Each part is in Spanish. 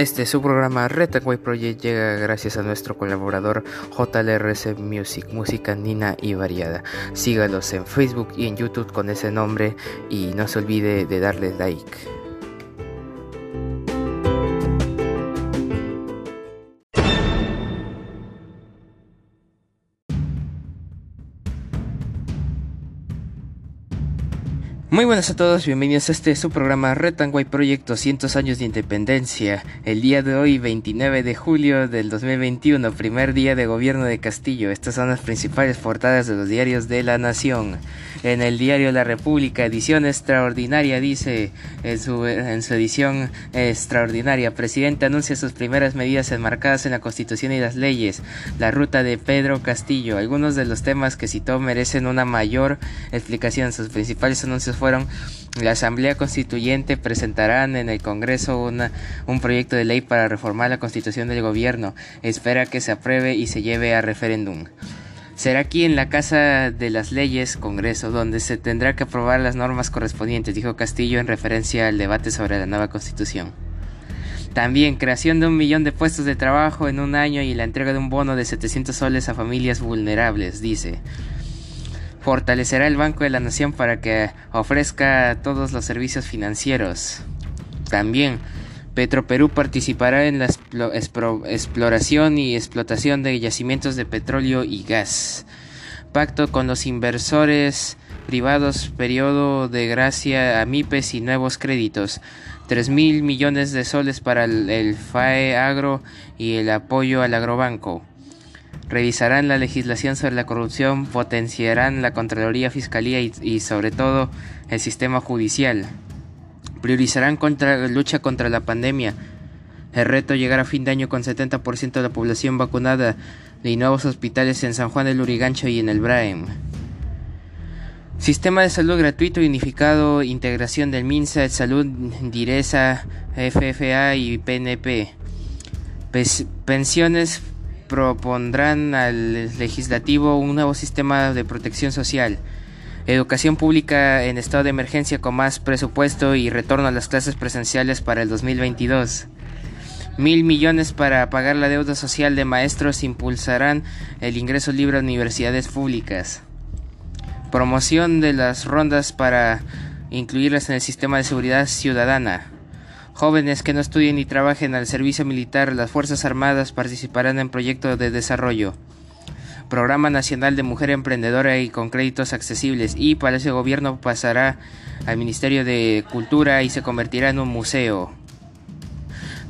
Este su programa Retaway Project llega gracias a nuestro colaborador JLRC Music, música nina y variada. Sígalos en Facebook y en YouTube con ese nombre y no se olvide de darle like. Muy buenas a todos, bienvenidos a este su programa Retanguay Proyecto 200 años de independencia. El día de hoy, 29 de julio del 2021, primer día de gobierno de Castillo. Estas son las principales portadas de los diarios de la Nación. En el diario La República, edición extraordinaria, dice en su, en su edición extraordinaria, presidente anuncia sus primeras medidas enmarcadas en la Constitución y las leyes. La ruta de Pedro Castillo. Algunos de los temas que citó merecen una mayor explicación. Sus principales anuncios fueron la Asamblea Constituyente presentarán en el Congreso una, un proyecto de ley para reformar la constitución del gobierno. Espera que se apruebe y se lleve a referéndum. Será aquí en la Casa de las Leyes, Congreso, donde se tendrá que aprobar las normas correspondientes, dijo Castillo en referencia al debate sobre la nueva constitución. También creación de un millón de puestos de trabajo en un año y la entrega de un bono de 700 soles a familias vulnerables, dice fortalecerá el Banco de la Nación para que ofrezca todos los servicios financieros. También, Petroperú participará en la exploración y explotación de yacimientos de petróleo y gas. Pacto con los inversores privados, periodo de gracia a MIPES y nuevos créditos. 3 mil millones de soles para el FAE Agro y el apoyo al agrobanco revisarán la legislación sobre la corrupción, potenciarán la Contraloría, Fiscalía y, sobre todo el sistema judicial. Priorizarán contra, lucha contra la pandemia. El reto llegar a fin de año con 70% de la población vacunada y nuevos hospitales en San Juan del Urigancho y en el Braem. Sistema de salud gratuito y unificado, integración del MINSA, Salud, Direza, FFA y PNP. pensiones propondrán al legislativo un nuevo sistema de protección social, educación pública en estado de emergencia con más presupuesto y retorno a las clases presenciales para el 2022. Mil millones para pagar la deuda social de maestros impulsarán el ingreso libre a universidades públicas. Promoción de las rondas para incluirlas en el sistema de seguridad ciudadana. Jóvenes que no estudien ni trabajen al servicio militar, las Fuerzas Armadas participarán en proyectos de desarrollo. Programa Nacional de Mujer Emprendedora y con créditos accesibles y para ese gobierno pasará al Ministerio de Cultura y se convertirá en un museo.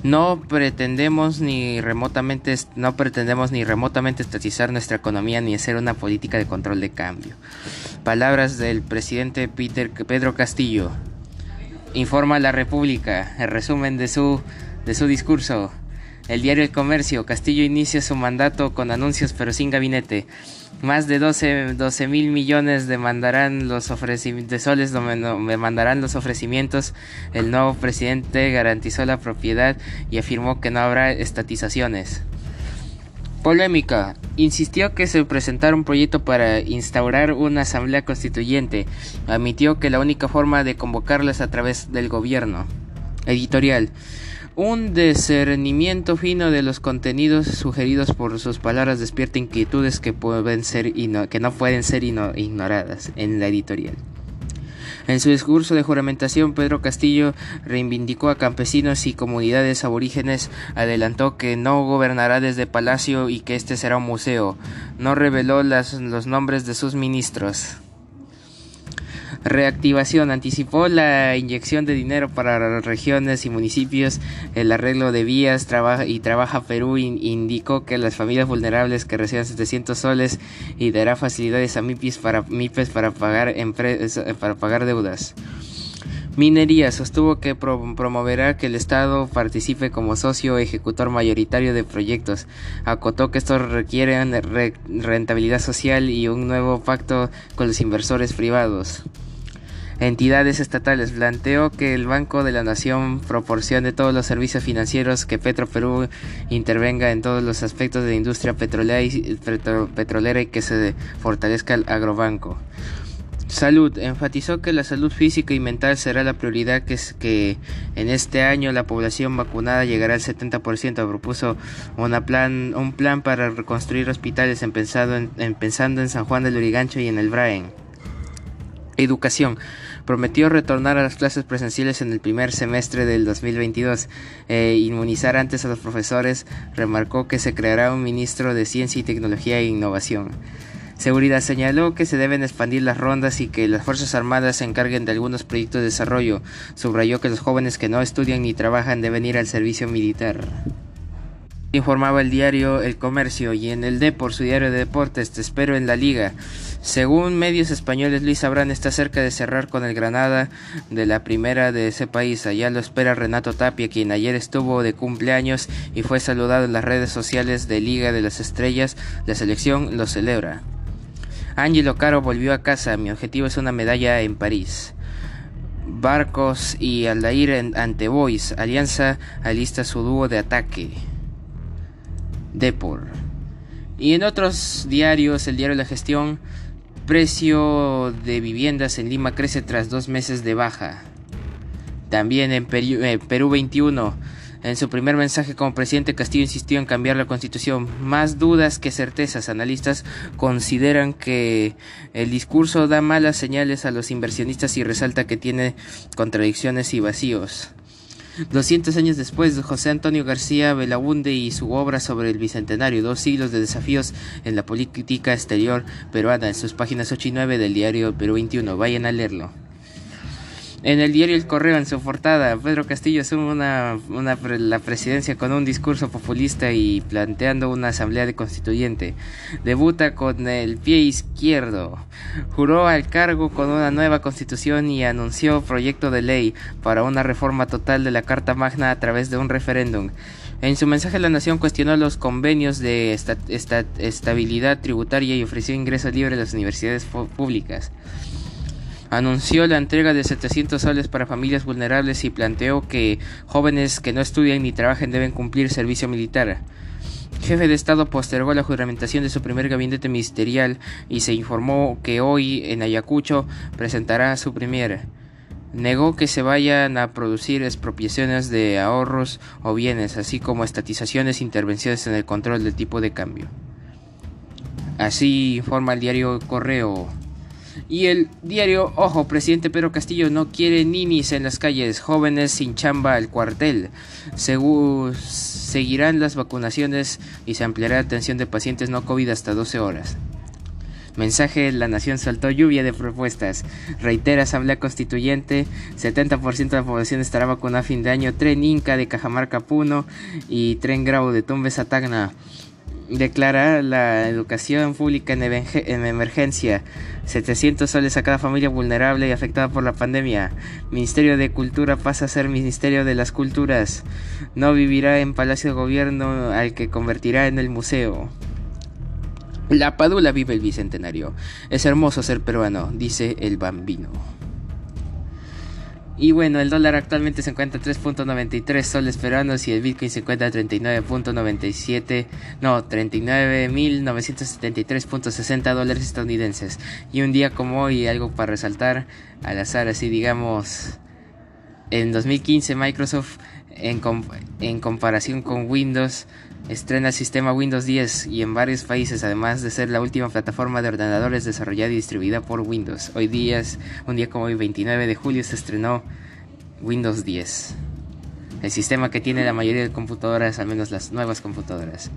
No pretendemos ni remotamente no pretendemos ni remotamente estatizar nuestra economía ni hacer una política de control de cambio. Palabras del presidente Peter Pedro Castillo informa la República, el resumen de su, de su discurso. El diario El Comercio, Castillo inicia su mandato con anuncios pero sin gabinete. Más de 12, mil millones demandarán los de soles demandarán los ofrecimientos. El nuevo presidente garantizó la propiedad y afirmó que no habrá estatizaciones. Polémica. Insistió que se presentara un proyecto para instaurar una asamblea constituyente. Admitió que la única forma de convocarla es a través del gobierno. Editorial. Un discernimiento fino de los contenidos sugeridos por sus palabras despierta inquietudes que, pueden ser que no pueden ser ignoradas en la editorial. En su discurso de juramentación, Pedro Castillo reivindicó a campesinos y comunidades aborígenes, adelantó que no gobernará desde Palacio y que este será un museo. No reveló los nombres de sus ministros. Reactivación anticipó la inyección de dinero para regiones y municipios, el arreglo de vías y trabaja Perú indicó que las familias vulnerables que reciban 700 soles y dará facilidades a MIPIS para, MIPES para pagar, para pagar deudas. Minería sostuvo que promoverá que el Estado participe como socio ejecutor mayoritario de proyectos. Acotó que estos requieren rentabilidad social y un nuevo pacto con los inversores privados entidades estatales. Planteó que el Banco de la Nación proporcione todos los servicios financieros, que Petro Perú intervenga en todos los aspectos de la industria petrolera y, que se fortalezca el agrobanco. Salud. Enfatizó que la salud física y mental será la prioridad que, es que en este año la población vacunada llegará al 70%. Propuso una plan, un plan para reconstruir hospitales empezando en, en San Juan del Urigancho y en el Braen. Educación. Prometió retornar a las clases presenciales en el primer semestre del 2022 e inmunizar antes a los profesores. Remarcó que se creará un ministro de Ciencia y Tecnología e Innovación. Seguridad señaló que se deben expandir las rondas y que las Fuerzas Armadas se encarguen de algunos proyectos de desarrollo. Subrayó que los jóvenes que no estudian ni trabajan deben ir al servicio militar. Informaba el diario El Comercio y en el Depor, su diario de deportes, te espero en la liga. Según medios españoles, Luis Abrán está cerca de cerrar con el Granada de la primera de ese país. Allá lo espera Renato Tapia, quien ayer estuvo de cumpleaños y fue saludado en las redes sociales de Liga de las Estrellas. La selección lo celebra. Angelo Caro volvió a casa. Mi objetivo es una medalla en París. Barcos y Aldair ante Boys. Alianza alista su dúo de ataque. Depor. Y en otros diarios, el diario La Gestión, precio de viviendas en Lima crece tras dos meses de baja. También en Perú, eh, Perú 21 en su primer mensaje como presidente, Castillo insistió en cambiar la constitución. Más dudas que certezas. Analistas consideran que el discurso da malas señales a los inversionistas y resalta que tiene contradicciones y vacíos. 200 años después, José Antonio García Belaunde y su obra sobre el Bicentenario, dos siglos de desafíos en la política exterior peruana, en sus páginas 8 y 9 del diario Perú 21. Vayan a leerlo. En el diario El Correo, en su portada, Pedro Castillo asume una, la presidencia con un discurso populista y planteando una asamblea de constituyente. Debuta con el pie izquierdo. Juró al cargo con una nueva constitución y anunció proyecto de ley para una reforma total de la Carta Magna a través de un referéndum. En su mensaje la nación cuestionó los convenios de estabilidad tributaria y ofreció ingreso libre a las universidades públicas anunció la entrega de 700 soles para familias vulnerables y planteó que jóvenes que no estudian ni trabajen deben cumplir servicio militar. Jefe de Estado postergó la juramentación de su primer gabinete ministerial y se informó que hoy en Ayacucho presentará su premier. Negó que se vayan a producir expropiaciones de ahorros o bienes, así como estatizaciones e intervenciones en el control del tipo de cambio. Así informa el diario Correo. Y el diario Ojo, presidente Pedro Castillo no quiere ninis en las calles, jóvenes sin chamba al cuartel. seguirán las vacunaciones y se ampliará atención de pacientes no COVID hasta 12 horas. Mensaje, la nación soltó lluvia de propuestas. Reitera Asamblea Constituyente, 70% de la población estará vacunada a fin de año. Tren Inca de Cajamarca Puno y Tren Grau de Tumbes a declara la educación pública en, emergencia, 700 soles a cada familia vulnerable y afectada por la pandemia. Ministerio de Cultura pasa a ser Ministerio de las Culturas. No vivirá en Palacio de Gobierno al que convertirá en el museo. La Padula vive el Bicentenario. Es hermoso ser peruano, dice el bambino. Y bueno, el dólar actualmente se encuentra a 3.93 soles peruanos y el Bitcoin se encuentra a 39.97, no, 39.973.60 dólares estadounidenses. Y un día como hoy, algo para resaltar al azar, así digamos, en 2015 Microsoft en, en comparación con Windows estrena el sistema Windows 10 y en varios países, además de ser la última plataforma de ordenadores desarrollada y distribuida por Windows. Hoy día, un día como hoy, 29 de julio, se estrenó Windows 10. El sistema que tiene la mayoría de computadoras, al menos las nuevas computadoras.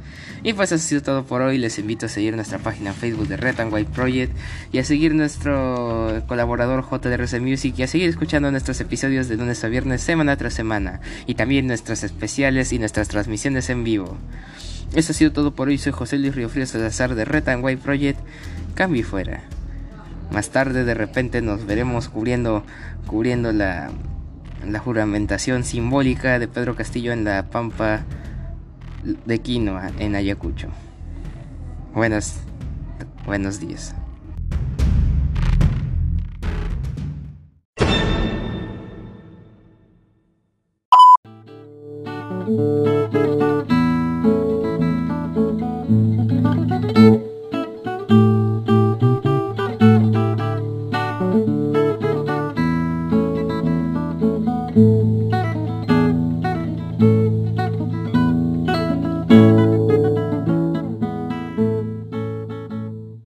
Y pues eso ha sido todo por hoy. Les invito a seguir nuestra página Facebook de Red and White Project y a seguir nuestro colaborador JDRC Music y a seguir escuchando nuestros episodios de lunes a viernes, semana tras semana. Y también nuestros especiales y nuestras transmisiones en vivo. Eso ha sido todo por hoy. Soy José Luis Río Salazar de Red and White Project. Cambio y fuera. Más tarde de repente nos veremos cubriendo, cubriendo la la juramentación simbólica de Pedro Castillo en la Pampa de Quinoa, en Ayacucho. Buenos, buenos días.